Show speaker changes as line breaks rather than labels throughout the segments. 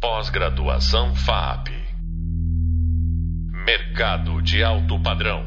Pós-graduação FAP. Mercado de alto padrão.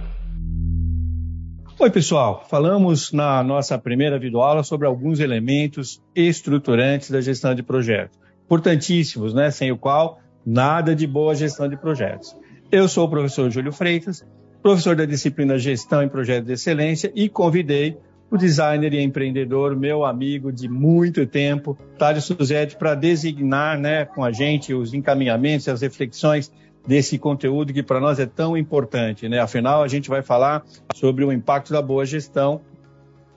Oi, pessoal. Falamos na nossa primeira videoaula sobre alguns elementos estruturantes da gestão de projetos. Importantíssimos, né? Sem o qual nada de boa gestão de projetos. Eu sou o professor Júlio Freitas, professor da disciplina Gestão em Projetos de Excelência e convidei o designer e empreendedor, meu amigo de muito tempo, Thales Suzete, para designar né, com a gente os encaminhamentos e as reflexões desse conteúdo que para nós é tão importante. Né? Afinal, a gente vai falar sobre o impacto da boa gestão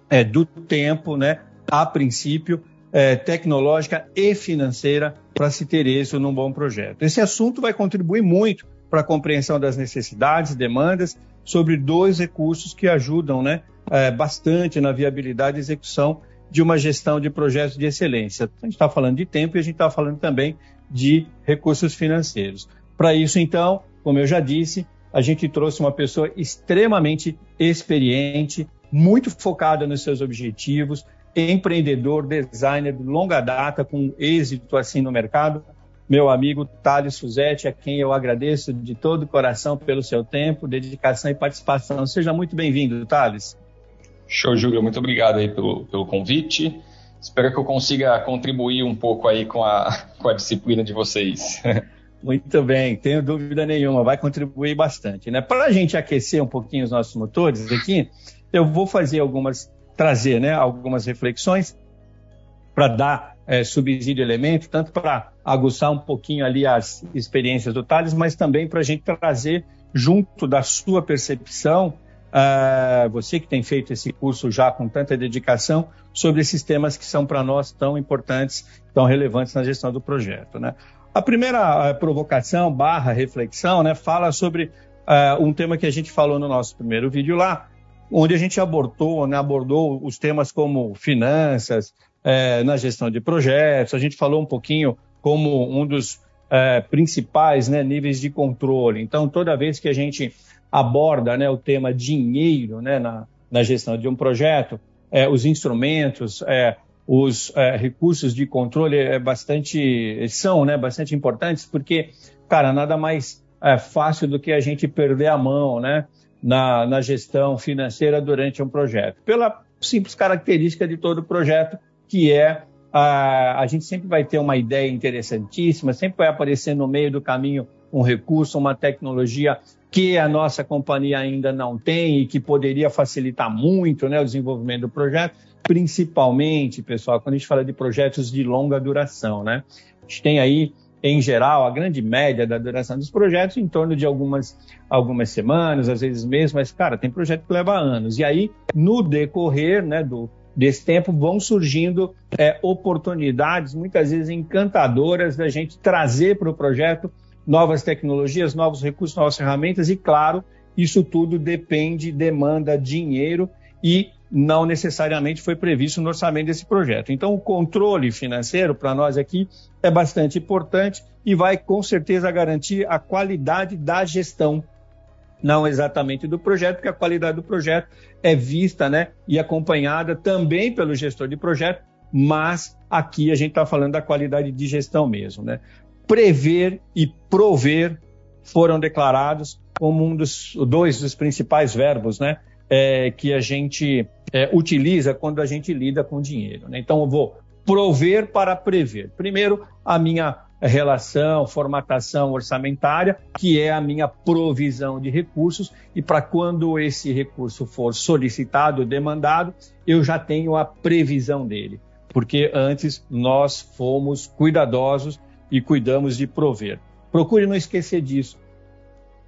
é, do tempo, né, a princípio, é, tecnológica e financeira para se ter êxito num bom projeto. Esse assunto vai contribuir muito para a compreensão das necessidades, demandas, sobre dois recursos que ajudam né, é, bastante na viabilidade e execução de uma gestão de projetos de excelência. A gente está falando de tempo e a gente está falando também de recursos financeiros. Para isso, então, como eu já disse, a gente trouxe uma pessoa extremamente experiente, muito focada nos seus objetivos, empreendedor, designer de longa data, com êxito assim no mercado, meu amigo Thales Fuzetti, a quem eu agradeço de todo o coração pelo seu tempo, dedicação e participação. Seja muito bem-vindo, Thales.
Show, Júlio. Muito obrigado aí pelo, pelo convite. Espero que eu consiga contribuir um pouco aí com a, com a disciplina de vocês.
Muito bem, tenho dúvida nenhuma, vai contribuir bastante. Né? Para a gente aquecer um pouquinho os nossos motores aqui, eu vou fazer algumas, trazer né, algumas reflexões para dar é, subsídio elemento, tanto para aguçar um pouquinho ali as experiências do Thales, mas também para a gente trazer junto da sua percepção, uh, você que tem feito esse curso já com tanta dedicação, sobre esses temas que são para nós tão importantes, tão relevantes na gestão do projeto. Né? A primeira uh, provocação barra reflexão né, fala sobre uh, um tema que a gente falou no nosso primeiro vídeo lá, onde a gente abordou, né, abordou os temas como finanças, é, na gestão de projetos, a gente falou um pouquinho como um dos é, principais né, níveis de controle. Então, toda vez que a gente aborda né, o tema dinheiro né, na, na gestão de um projeto, é, os instrumentos, é, os é, recursos de controle é bastante são né, bastante importantes, porque, cara, nada mais é, fácil do que a gente perder a mão né, na, na gestão financeira durante um projeto. Pela simples característica de todo projeto, que é a, a gente sempre vai ter uma ideia interessantíssima, sempre vai aparecer no meio do caminho um recurso, uma tecnologia que a nossa companhia ainda não tem e que poderia facilitar muito né, o desenvolvimento do projeto, principalmente, pessoal, quando a gente fala de projetos de longa duração. Né? A gente tem aí, em geral, a grande média da duração dos projetos em torno de algumas, algumas semanas, às vezes meses, mas, cara, tem projeto que leva anos. E aí, no decorrer né, do, desse tempo vão surgindo é, oportunidades, muitas vezes encantadoras, da gente trazer para o projeto novas tecnologias, novos recursos, novas ferramentas, e claro, isso tudo depende, demanda dinheiro e não necessariamente foi previsto no orçamento desse projeto. Então, o controle financeiro para nós aqui é bastante importante e vai com certeza garantir a qualidade da gestão não exatamente do projeto, porque a qualidade do projeto é vista né, e acompanhada também pelo gestor de projeto, mas aqui a gente está falando da qualidade de gestão mesmo. Né? Prever e prover foram declarados como um dos dois dos principais verbos né, é, que a gente é, utiliza quando a gente lida com dinheiro. Né? Então, eu vou prover para prever. Primeiro, a minha relação, formatação orçamentária, que é a minha provisão de recursos, e para quando esse recurso for solicitado, demandado, eu já tenho a previsão dele, porque antes nós fomos cuidadosos e cuidamos de prover. Procure não esquecer disso.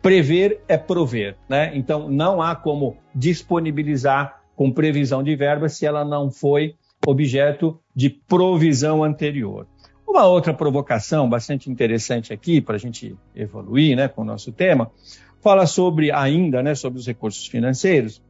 Prever é prover, né? Então não há como disponibilizar com previsão de verba se ela não foi objeto de provisão anterior. Uma outra provocação bastante interessante aqui, para a gente evoluir né, com o nosso tema, fala sobre ainda, né, sobre os recursos financeiros,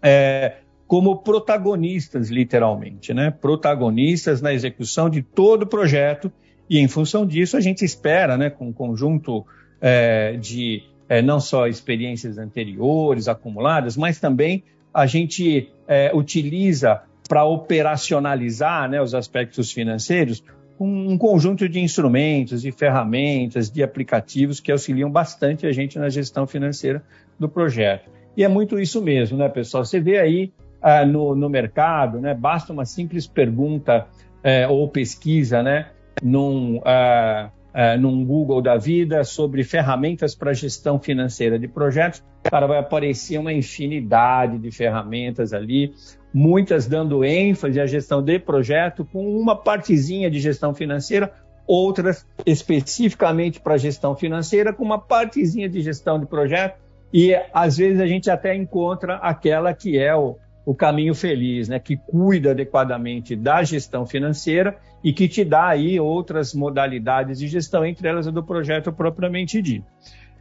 é, como protagonistas, literalmente, né? Protagonistas na execução de todo o projeto, e em função disso a gente espera, né, com um conjunto é, de é, não só experiências anteriores acumuladas, mas também a gente é, utiliza para operacionalizar né, os aspectos financeiros um conjunto de instrumentos, de ferramentas, de aplicativos que auxiliam bastante a gente na gestão financeira do projeto. E é muito isso mesmo, né, pessoal? Você vê aí ah, no, no, mercado, né, basta uma simples pergunta eh, ou pesquisa, né, num, ah, ah, num Google da vida sobre ferramentas para gestão financeira de projetos, cara, vai aparecer uma infinidade de ferramentas ali, muitas dando ênfase à gestão de projeto, com uma partezinha de gestão financeira, outras especificamente para gestão financeira, com uma partezinha de gestão de projeto, e às vezes a gente até encontra aquela que é o, o caminho feliz, né, que cuida adequadamente da gestão financeira e que te dá aí outras modalidades de gestão, entre elas a do projeto propriamente dito.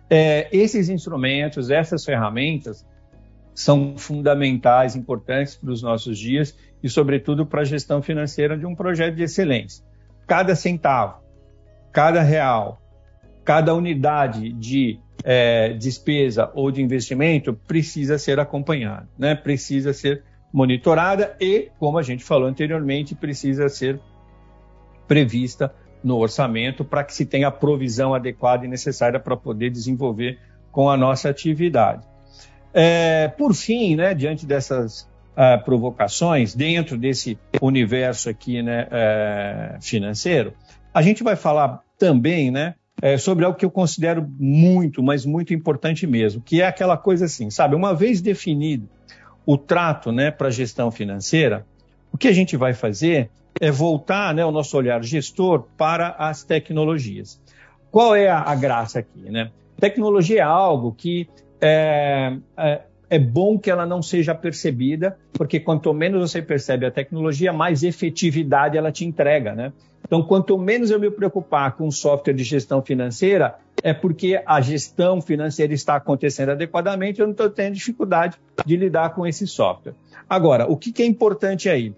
É, esses instrumentos, essas ferramentas, são fundamentais, importantes para os nossos dias e, sobretudo, para a gestão financeira de um projeto de excelência. Cada centavo, cada real, cada unidade de é, despesa ou de investimento precisa ser acompanhada, né? precisa ser monitorada e, como a gente falou anteriormente, precisa ser prevista no orçamento para que se tenha a provisão adequada e necessária para poder desenvolver com a nossa atividade. É, por fim, né, diante dessas uh, provocações, dentro desse universo aqui né, uh, financeiro, a gente vai falar também né, é, sobre algo que eu considero muito, mas muito importante mesmo, que é aquela coisa assim, sabe? Uma vez definido o trato né, para a gestão financeira, o que a gente vai fazer é voltar né, o nosso olhar gestor para as tecnologias. Qual é a, a graça aqui? Né? Tecnologia é algo que é, é, é, bom que ela não seja percebida, porque quanto menos você percebe a tecnologia, mais efetividade ela te entrega, né? Então, quanto menos eu me preocupar com software de gestão financeira, é porque a gestão financeira está acontecendo adequadamente, eu não estou tendo dificuldade de lidar com esse software. Agora, o que, que é importante aí?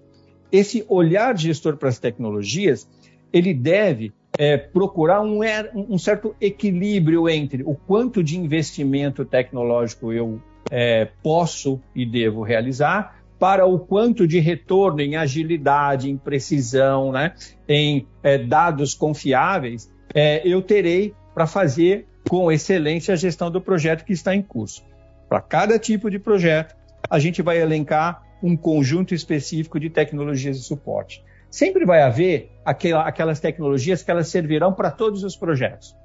Esse olhar gestor para as tecnologias, ele deve é, procurar um, um, certo equilíbrio entre o quanto de investimento tecnológico eu é, posso e devo realizar para o quanto de retorno em agilidade, em precisão, né, em é, dados confiáveis é, eu terei para fazer com excelência a gestão do projeto que está em curso. Para cada tipo de projeto, a gente vai elencar um conjunto específico de tecnologias de suporte sempre vai haver aquela, aquelas tecnologias que elas servirão para todos os projetos.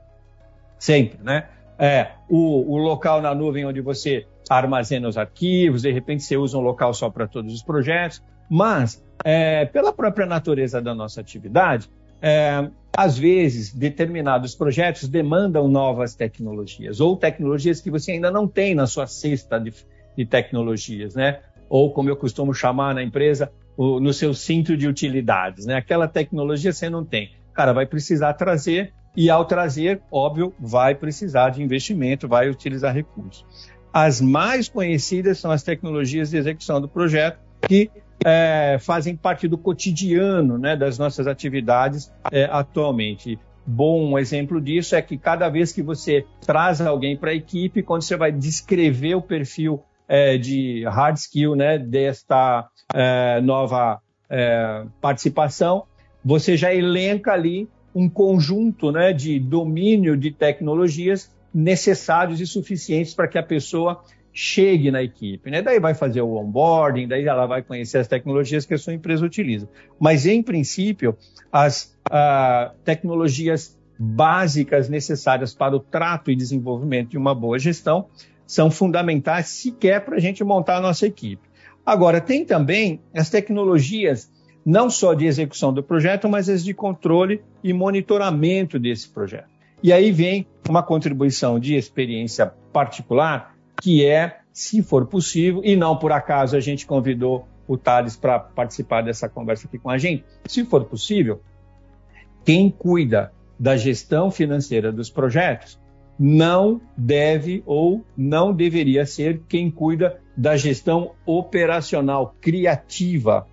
Sempre, né? É, o, o, local na nuvem onde você armazena os arquivos, de repente você usa um local só para todos os projetos, mas é, pela própria natureza da nossa atividade, é, às vezes determinados projetos demandam novas tecnologias ou tecnologias que você ainda não tem na sua cesta de, de tecnologias, né? Ou como eu costumo chamar na empresa, o, no seu cinto de utilidades, né? Aquela tecnologia você não tem. Cara, vai precisar trazer e ao trazer, óbvio, vai precisar de investimento, vai utilizar recursos. As mais conhecidas são as tecnologias de execução do projeto, que é, fazem parte do cotidiano né, das nossas atividades é, atualmente. Bom exemplo disso é que cada vez que você traz alguém para a equipe, quando você vai descrever o perfil é, de hard skill né, desta é, nova é, participação, você já elenca ali um conjunto né, de domínio de tecnologias necessários e suficientes para que a pessoa chegue na equipe. Né? Daí vai fazer o onboarding, daí ela vai conhecer as tecnologias que a sua empresa utiliza. Mas, em princípio, as uh, tecnologias básicas necessárias para o trato e desenvolvimento de uma boa gestão são fundamentais sequer para a gente montar a nossa equipe. Agora, tem também as tecnologias, não só de execução do projeto, mas as de controle e monitoramento desse projeto. E aí vem uma contribuição de experiência particular, que é, se for possível, e não por acaso a gente convidou o Thales para participar dessa conversa aqui com a gente, se for possível, quem cuida da gestão financeira dos projetos não deve ou não deveria ser quem cuida da gestão operacional, criativa,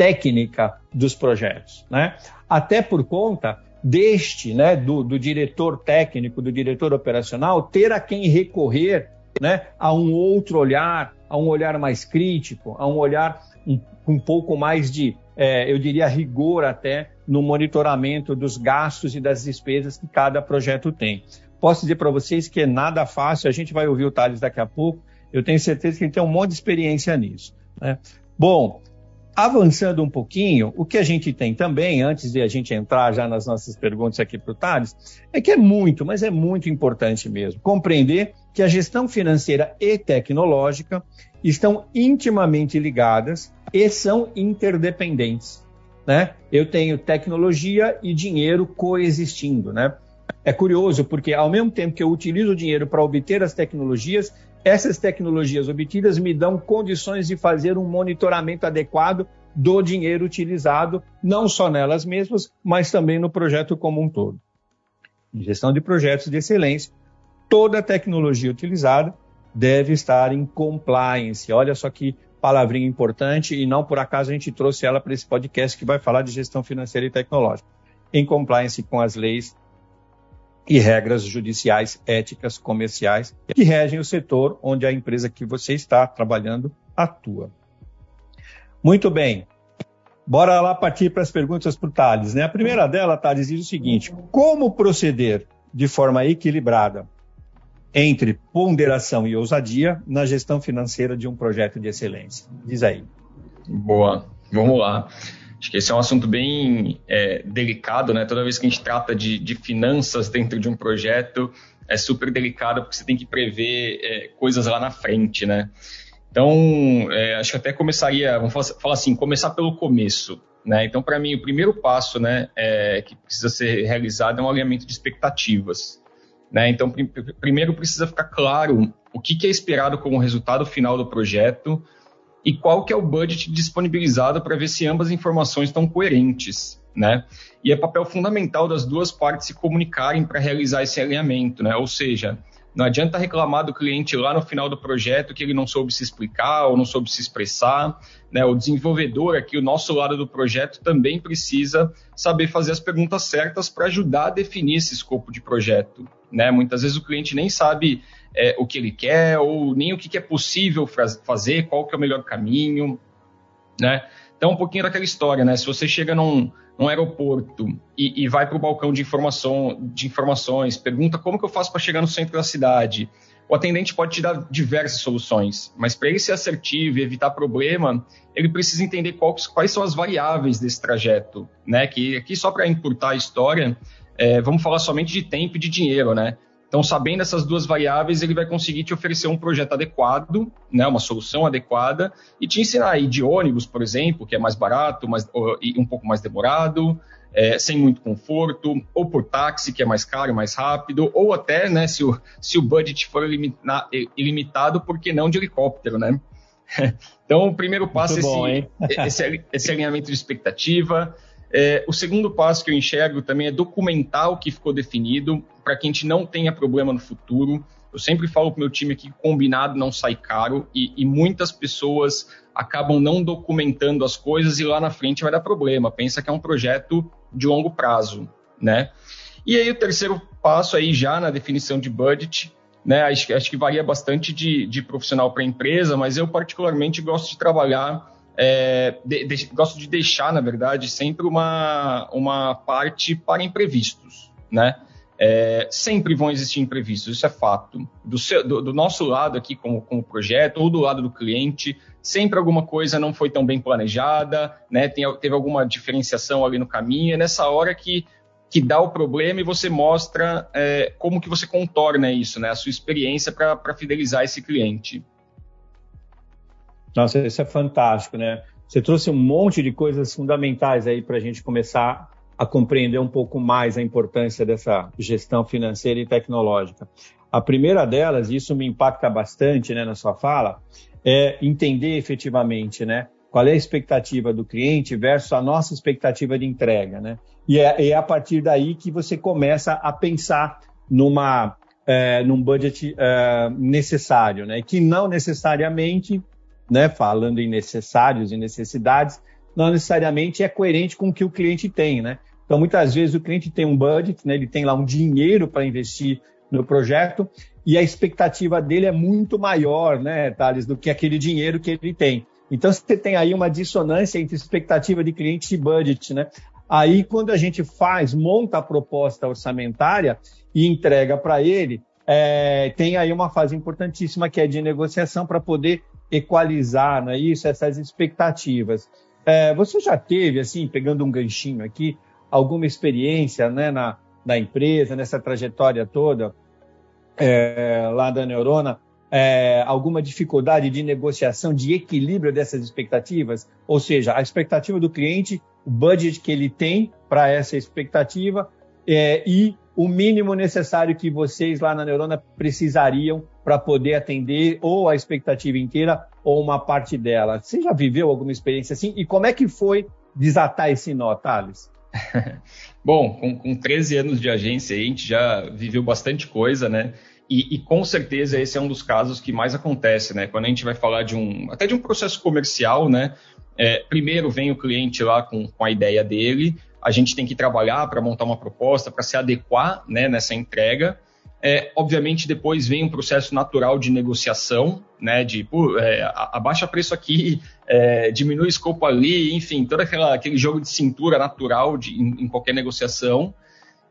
técnica dos projetos, né? Até por conta deste, né, do, do diretor técnico, do diretor operacional, ter a quem recorrer, né, a um outro olhar, a um olhar mais crítico, a um olhar um, um pouco mais de é, eu diria, rigor até no monitoramento dos gastos e das despesas que cada projeto tem. Posso dizer para vocês que é nada fácil, a gente vai ouvir o Thales daqui a pouco, eu tenho certeza que ele tem um monte de experiência nisso. Né? Bom, avançando um pouquinho, o que a gente tem também, antes de a gente entrar já nas nossas perguntas aqui para o Thales, é que é muito, mas é muito importante mesmo, compreender que a gestão financeira e tecnológica estão intimamente ligadas e são interdependentes. Né? Eu tenho tecnologia e dinheiro coexistindo. Né? É curioso, porque ao mesmo tempo que eu utilizo o dinheiro para obter as tecnologias, essas tecnologias obtidas me dão condições de fazer um monitoramento adequado do dinheiro utilizado, não só nelas mesmas, mas também no projeto como um todo. Em gestão de projetos de excelência, toda tecnologia utilizada deve estar em compliance. Olha só que palavrinha importante e não por acaso a gente trouxe ela para esse podcast que vai falar de gestão financeira e tecnológica. Em compliance com as leis e regras judiciais, éticas, comerciais que regem o setor onde a empresa que você está trabalhando atua. Muito bem. Bora lá partir para as perguntas para o Thales. Né? A primeira dela, Thales, diz o seguinte: como proceder de forma equilibrada entre ponderação e ousadia na gestão financeira de um projeto de excelência? Diz aí.
Boa, vamos lá. Acho que esse é um assunto bem é, delicado, né? Toda vez que a gente trata de, de, finanças dentro de um projeto, é super delicado porque você tem que prever é, coisas lá na frente, né? Então, é, acho que até começaria, vamos falar assim, começar pelo começo, né? Então, para mim, o primeiro passo, né, é, que precisa ser realizado é um alinhamento de expectativas. Né? Então, pr primeiro precisa ficar claro o que, que, é esperado como resultado final do projeto e qual que é o budget disponibilizado para ver se ambas as informações estão coerentes. Né? E é papel fundamental das duas partes se comunicarem para realizar esse alinhamento. Né? Ou seja, não adianta reclamar do cliente lá no final do projeto que ele não soube se explicar ou não soube se expressar. Né? O desenvolvedor aqui, o nosso lado do projeto, também precisa saber fazer as perguntas certas para ajudar a definir esse escopo de projeto. Né? Muitas vezes o cliente nem sabe é, o que ele quer ou nem o que, é possível fazer, qual que é o melhor caminho. Né? Então, um pouquinho daquela história, né? Se você chega num, num aeroporto e, e vai para o balcão de, informação, de informações, pergunta como que eu faço para chegar no centro da cidade, o atendente pode te dar diversas soluções, mas para ele ser assertivo e evitar problema, ele precisa entender qual, quais são as variáveis desse trajeto, né? Que aqui só para encurtar a história, é, vamos falar somente de tempo e de dinheiro, né? Então, sabendo essas duas variáveis, ele vai conseguir te oferecer um projeto adequado, né, uma solução adequada, e te ensinar a ir de ônibus, por exemplo, que é mais barato mais, e um pouco mais demorado, é, sem muito conforto, ou por táxi, que é mais caro, mais rápido, ou até, né, se o, se o budget for ilimitado, por que não de helicóptero, né? Então, o primeiro passo é esse, esse, esse alinhamento de expectativa, é, o segundo passo que eu enxergo também é documentar o que ficou definido para que a gente não tenha problema no futuro. Eu sempre falo para meu time que combinado não sai caro e, e, muitas pessoas acabam não documentando as coisas e lá na frente vai dar problema. Pensa que é um projeto de longo prazo, né? E aí o terceiro passo aí já na definição de budget, né? Acho, acho que varia bastante de, de profissional para empresa, mas eu particularmente gosto de trabalhar é, de, de, gosto de deixar, na verdade, sempre uma, uma parte para imprevistos, né? É, sempre vão existir imprevistos, isso é fato. Do, seu, do, do nosso lado aqui, como, como projeto, ou do lado do cliente, sempre alguma coisa não foi tão bem planejada, né? Tem, teve alguma diferenciação ali no caminho, é nessa hora que, que dá o problema e você mostra é, como que você contorna isso, né? A sua experiência para fidelizar esse cliente.
Nossa, isso é fantástico, né? Você trouxe um monte de coisas fundamentais aí para a gente começar a compreender um pouco mais a importância dessa gestão financeira e tecnológica. A primeira delas, e isso me impacta bastante né, na sua fala, é entender efetivamente né, qual é a expectativa do cliente versus a nossa expectativa de entrega. Né? E é, é a partir daí que você começa a pensar numa, é, num budget é, necessário, né? que não necessariamente né, falando em necessários e necessidades, não necessariamente é coerente com o que o cliente tem, né? Então, muitas vezes o cliente tem um budget, né, ele tem lá um dinheiro para investir no projeto e a expectativa dele é muito maior, né, Thales, do que aquele dinheiro que ele tem. Então você tem aí uma dissonância entre expectativa de cliente e budget, né? Aí quando a gente faz, monta a proposta orçamentária e entrega para ele, é, tem aí uma fase importantíssima que é de negociação para poder equalizar, não é isso? Essas expectativas. É, você já teve, assim, pegando um ganchinho aqui, alguma experiência né, na, na empresa, nessa trajetória toda é, lá da Neurona, é, alguma dificuldade de negociação, de equilíbrio dessas expectativas? Ou seja, a expectativa do cliente, o budget que ele tem para essa expectativa é, e o mínimo necessário que vocês lá na Neurona precisariam para poder atender ou a expectativa inteira ou uma parte dela. Você já viveu alguma experiência assim? E como é que foi desatar esse nó, Thales?
Bom, com, com 13 anos de agência, a gente já viveu bastante coisa, né? E, e, com certeza esse é um dos casos que mais acontece, né? Quando a gente vai falar de um, até de um processo comercial, né? É, primeiro vem o cliente lá com, com a ideia dele, a gente tem que trabalhar para montar uma proposta, para se adequar né, nessa entrega. É, obviamente, depois vem um processo natural de negociação, né, de pô, é, abaixa preço aqui, é, diminui escopo ali, enfim, todo aquela, aquele jogo de cintura natural de, em, em qualquer negociação.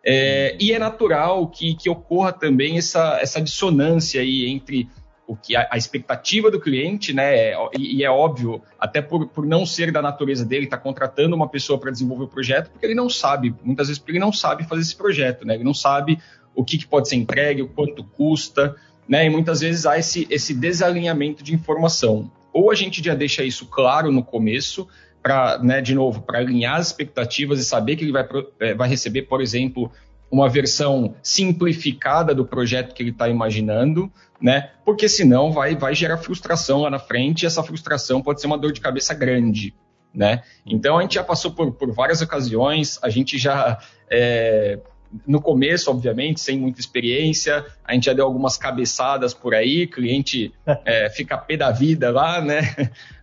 É, e é natural que, que ocorra também essa, essa dissonância aí entre o que a, a, expectativa do cliente, né? E, e, é óbvio, até por, por não ser da natureza dele, está contratando uma pessoa para desenvolver o projeto, porque ele não sabe, muitas vezes porque ele não sabe fazer esse projeto, né? Ele não sabe o que, que pode ser entregue, o quanto custa, né? E muitas vezes há esse, esse desalinhamento de informação. Ou a gente já deixa isso claro no começo, para, né, de novo, para alinhar as expectativas e saber que ele vai, é, vai receber, por exemplo, uma versão simplificada do projeto que ele está imaginando, né? Porque senão vai, vai gerar frustração lá na frente e essa frustração pode ser uma dor de cabeça grande, né? Então a gente já passou por, por várias ocasiões, a gente já é, no começo, obviamente, sem muita experiência, a gente já deu algumas cabeçadas por aí, cliente é, fica pé da vida lá, né?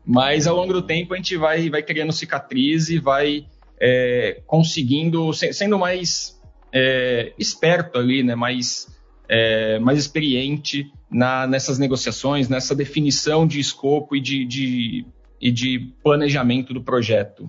Mas ao longo do tempo a gente vai, vai criando cicatriz e vai é, conseguindo, sendo mais é, esperto ali, né, mais, é, mais experiente na, nessas negociações, nessa definição de escopo e de, de, e de planejamento do projeto.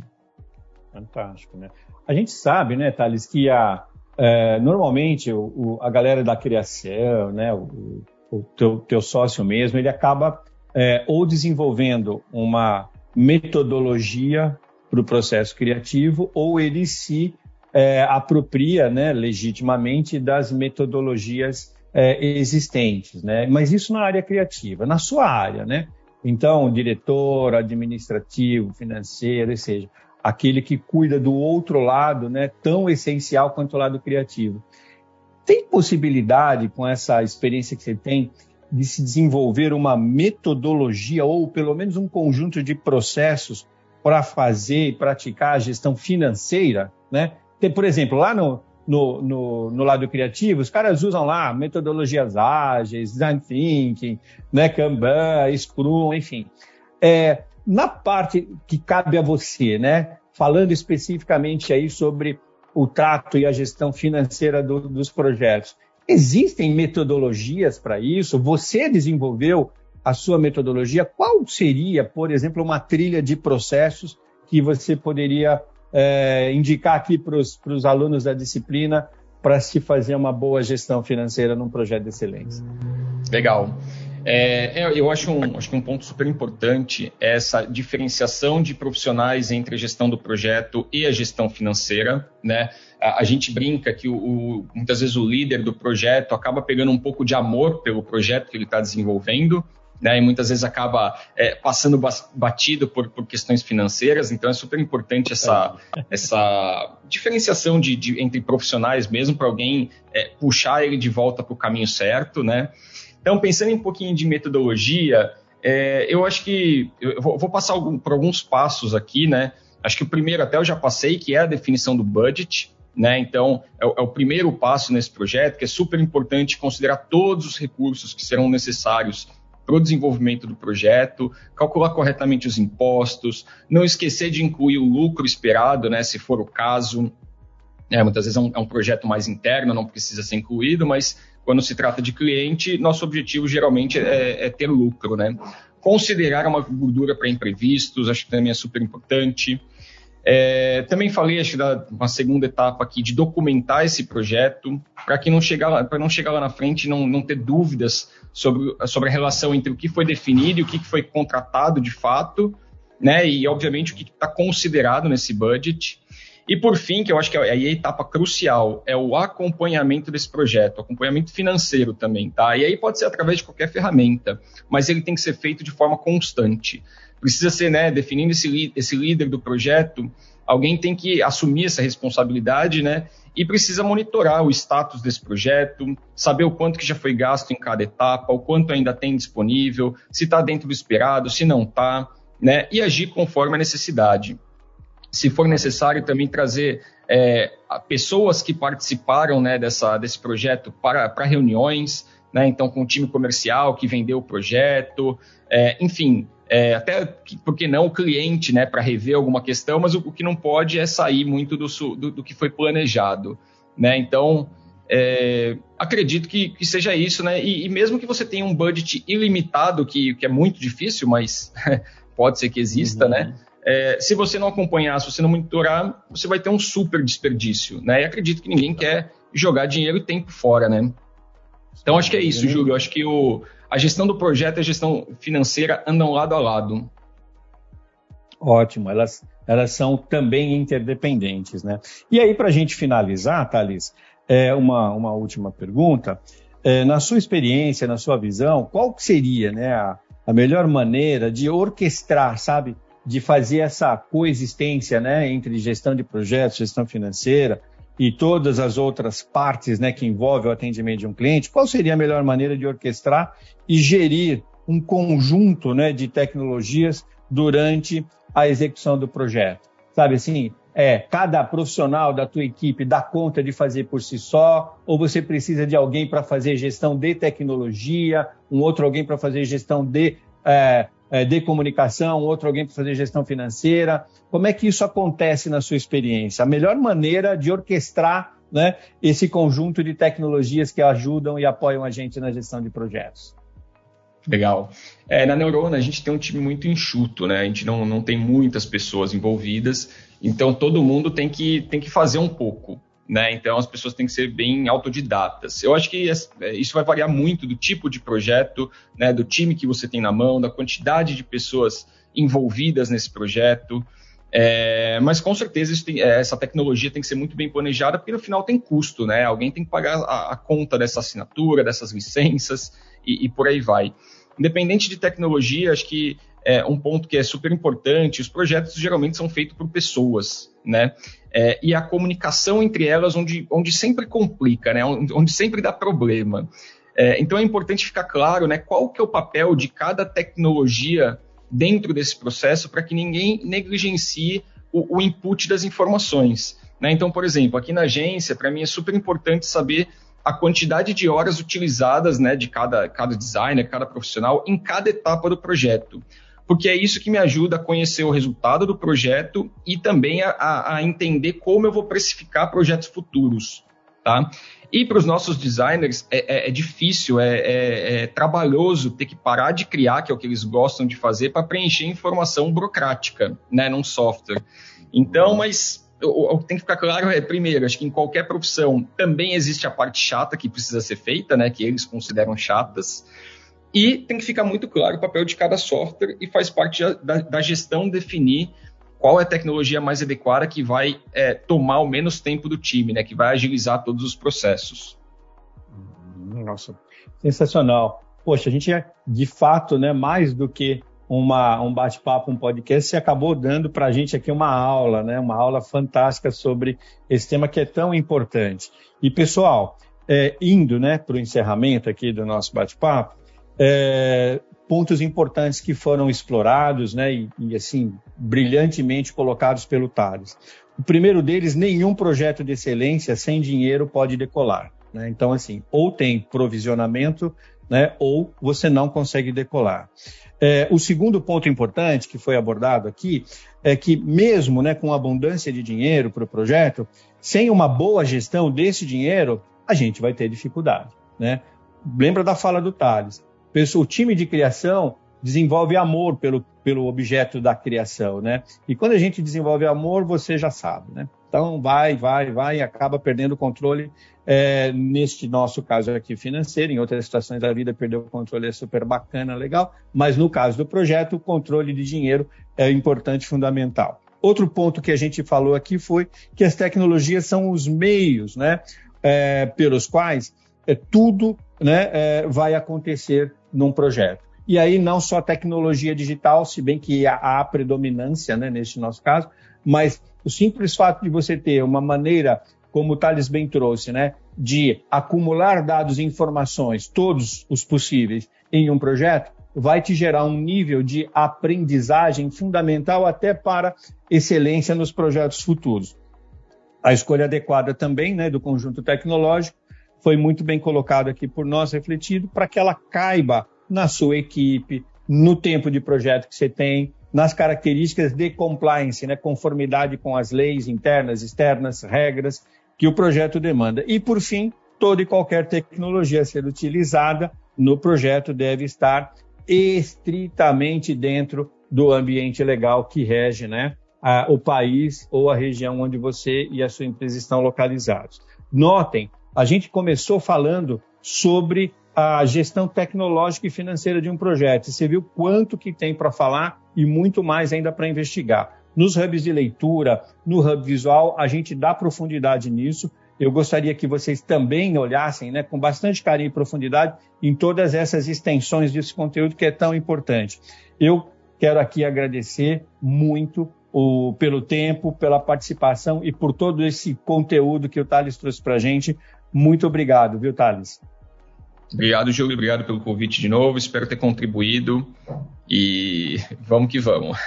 Fantástico, né? A gente sabe, né, Thales, que a, é, normalmente o, o, a galera da criação, né, o, o teu, teu, sócio mesmo, ele acaba é, ou desenvolvendo uma metodologia para o processo criativo, ou ele se é, apropria né, legitimamente das metodologias é, existentes, né? mas isso na área criativa, na sua área, né? Então, diretor, administrativo, financeiro, ou seja, aquele que cuida do outro lado, né, tão essencial quanto o lado criativo. Tem possibilidade, com essa experiência que você tem, de se desenvolver uma metodologia ou pelo menos um conjunto de processos para fazer e praticar a gestão financeira, né? Tem, por exemplo, lá no, no, no, no, lado criativo, os caras usam lá metodologias ágeis, design thinking, né, Kanban, Scrum, enfim. É, na parte que cabe a você, né, falando especificamente aí sobre o trato e a gestão financeira do, dos projetos, existem metodologias para isso? Você desenvolveu a sua metodologia? Qual seria, por exemplo, uma trilha de processos que você poderia é, indicar aqui para os alunos da disciplina para se fazer uma boa gestão financeira num projeto de excelência.
Legal. É, é, eu acho um, acho que um ponto super importante é essa diferenciação de profissionais entre a gestão do projeto e a gestão financeira. Né? A, a gente brinca que o, o, muitas vezes o líder do projeto acaba pegando um pouco de amor pelo projeto que ele está desenvolvendo né, e muitas vezes acaba é, passando batido por, por, questões financeiras, então é super importante essa, essa diferenciação de, de entre profissionais mesmo para alguém é, puxar ele de volta para o caminho certo, né? Então, pensando em um pouquinho de metodologia, é, eu acho que eu vou, vou passar algum, por alguns passos aqui, né? Acho que o primeiro até eu já passei, que é a definição do budget, né? Então, é, é, o primeiro passo nesse projeto, que é super importante considerar todos os recursos que serão necessários para o desenvolvimento do projeto, calcular corretamente os impostos, não esquecer de incluir o lucro esperado, né, se for o caso. É, muitas vezes é um, é um projeto mais interno, não precisa ser incluído, mas quando se trata de cliente, nosso objetivo geralmente é, é ter lucro, né? considerar uma gordura para imprevistos, acho que também é super importante. É, também falei, acho, da uma segunda etapa aqui, de documentar esse projeto, para que não chegar lá, para não chegar lá na frente e não, não ter dúvidas sobre, sobre a relação entre o que foi definido e o que foi contratado de fato, né? E, obviamente, o que está considerado nesse budget. E, por fim, que eu acho que é a etapa crucial, é o acompanhamento desse projeto, acompanhamento financeiro também, tá? E aí pode ser através de qualquer ferramenta, mas ele tem que ser feito de forma constante precisa ser, né, definindo esse, esse líder do projeto, alguém tem que assumir essa responsabilidade, né, e precisa monitorar o status desse projeto, saber o quanto que já foi gasto em cada etapa, o quanto ainda tem disponível, se está dentro do esperado, se não está, né, e agir conforme a necessidade. Se for necessário, também trazer é, pessoas que participaram né, dessa, desse projeto para, para reuniões, né, então com o time comercial que vendeu o projeto, é, enfim, é, até porque não o cliente, né, para rever alguma questão, mas o, o, que não pode é sair muito do, do, do que foi planejado, né? Então, é, acredito que, que, seja isso, né? E, e, mesmo que você tenha um budget ilimitado, que, que é muito difícil, mas pode ser que exista, uhum. né? É, se você não acompanhar, se você não monitorar, você vai ter um super desperdício, né? E acredito que ninguém quer jogar dinheiro e tempo fora, né? Então acho que é isso, Júlio. Acho que o, a gestão do projeto e a gestão financeira andam lado a lado.
Ótimo, elas, elas são também interdependentes, né? E aí, para a gente finalizar, Thales, é uma, uma última pergunta. É, na sua experiência, na sua visão, qual seria né, a, a melhor maneira de orquestrar, sabe? De fazer essa coexistência né, entre gestão de projetos, gestão financeira, e todas as outras partes né, que envolvem o atendimento de um cliente, qual seria a melhor maneira de orquestrar e gerir um conjunto né, de tecnologias durante a execução do projeto? Sabe assim, é, cada profissional da tua equipe dá conta de fazer por si só, ou você precisa de alguém para fazer gestão de tecnologia, um outro alguém para fazer gestão de é, de comunicação, outro alguém para fazer gestão financeira. Como é que isso acontece na sua experiência? A melhor maneira de orquestrar né, esse conjunto de tecnologias que ajudam e apoiam a gente na gestão de projetos.
Legal. É, na Neurona, a gente tem um time muito enxuto, né? A gente não, não tem muitas pessoas envolvidas, então todo mundo tem que, tem que fazer um pouco. Né? Então as pessoas têm que ser bem autodidatas. Eu acho que é, isso vai variar muito do tipo de projeto, né? do time que você tem na mão, da quantidade de pessoas envolvidas nesse projeto. É, mas com certeza tem, é, essa tecnologia tem que ser muito bem planejada, porque no final tem custo, né? Alguém tem que pagar a, a conta dessa assinatura, dessas licenças e, e por aí vai. Independente de tecnologia, acho que é, um ponto que é super importante, os projetos geralmente são feitos por pessoas, né? É, e a comunicação entre elas onde, onde sempre complica, né? Onde, onde sempre dá problema. É, então é importante ficar claro, né? Qual que é o papel de cada tecnologia dentro desse processo para que ninguém negligencie o, o input das informações. Né? Então, por exemplo, aqui na agência, para mim é super importante saber a quantidade de horas utilizadas né, de cada, cada designer, cada profissional em cada etapa do projeto porque é isso que me ajuda a conhecer o resultado do projeto e também a, a entender como eu vou precificar projetos futuros, tá? E para os nossos designers é, é, é difícil, é, é, é, trabalhoso ter que parar de criar, que é o que eles gostam de fazer, para preencher informação burocrática, né, num software. Então, mas o, o, que tem que ficar claro é, primeiro, acho que em qualquer profissão também existe a parte chata que precisa ser feita, né, que eles consideram chatas. E tem que ficar muito claro o papel de cada software e faz parte da, da gestão definir qual é a tecnologia mais adequada que vai é, tomar o menos tempo do time, né? Que vai agilizar todos os processos.
Nossa, sensacional. Poxa, a gente é, de fato, né, mais do que uma, um bate-papo, um podcast, você acabou dando para a gente aqui uma aula, né, uma aula fantástica sobre esse tema que é tão importante. E, pessoal, é, indo né, para o encerramento aqui do nosso bate-papo, é, pontos importantes que foram explorados né, e, e, assim, brilhantemente colocados pelo Thales. O primeiro deles, nenhum projeto de excelência sem dinheiro pode decolar. Né? Então, assim, ou tem provisionamento, né, ou você não consegue decolar. É, o segundo ponto importante que foi abordado aqui é que, mesmo né, com abundância de dinheiro para o projeto, sem uma boa gestão desse dinheiro, a gente vai ter dificuldade. Né? Lembra da fala do Thales? O time de criação desenvolve amor pelo, pelo objeto da criação, né? E quando a gente desenvolve amor, você já sabe, né? Então vai, vai, vai e acaba perdendo o controle. É, neste nosso caso aqui financeiro, em outras situações da vida, perder o controle é super bacana, legal, mas no caso do projeto, o controle de dinheiro é importante, fundamental. Outro ponto que a gente falou aqui foi que as tecnologias são os meios né, é, pelos quais é, tudo né, é, vai acontecer num projeto. E aí não só tecnologia digital, se bem que há, há predominância né, neste nosso caso, mas o simples fato de você ter uma maneira, como o Thales bem trouxe, né, de acumular dados e informações, todos os possíveis, em um projeto, vai te gerar um nível de aprendizagem fundamental até para excelência nos projetos futuros. A escolha adequada também né, do conjunto tecnológico foi muito bem colocado aqui por nós, refletido, para que ela caiba na sua equipe, no tempo de projeto que você tem, nas características de compliance, né, conformidade com as leis internas, externas, regras que o projeto demanda. E, por fim, toda e qualquer tecnologia a ser utilizada no projeto deve estar estritamente dentro do ambiente legal que rege né, a, o país ou a região onde você e a sua empresa estão localizados. Notem, a gente começou falando sobre a gestão tecnológica e financeira de um projeto. Você viu quanto que tem para falar e muito mais ainda para investigar. Nos hubs de leitura, no hub visual, a gente dá profundidade nisso. Eu gostaria que vocês também olhassem né, com bastante carinho e profundidade em todas essas extensões desse conteúdo que é tão importante. Eu quero aqui agradecer muito o, pelo tempo, pela participação e por todo esse conteúdo que o Thales trouxe para a gente. Muito obrigado, viu, Thales?
Obrigado, Júlio. Obrigado pelo convite de novo. Espero ter contribuído e vamos que vamos.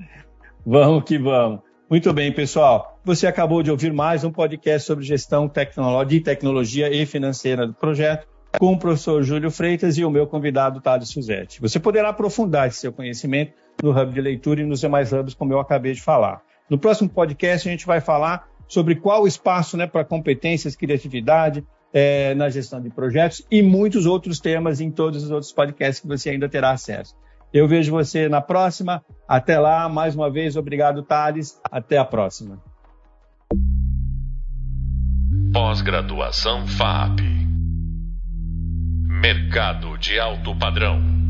vamos que vamos. Muito bem, pessoal. Você acabou de ouvir mais um podcast sobre gestão de tecnologia e financeira do projeto com o professor Júlio Freitas e o meu convidado, Thales Suzete. Você poderá aprofundar esse seu conhecimento no Hub de Leitura e nos demais hubs, como eu acabei de falar. No próximo podcast, a gente vai falar sobre qual espaço né, para competências, criatividade, é, na gestão de projetos e muitos outros temas em todos os outros podcasts que você ainda terá acesso. Eu vejo você na próxima. Até lá, mais uma vez, obrigado, Thales. Até a próxima.
Pós-graduação FAP. Mercado de alto padrão.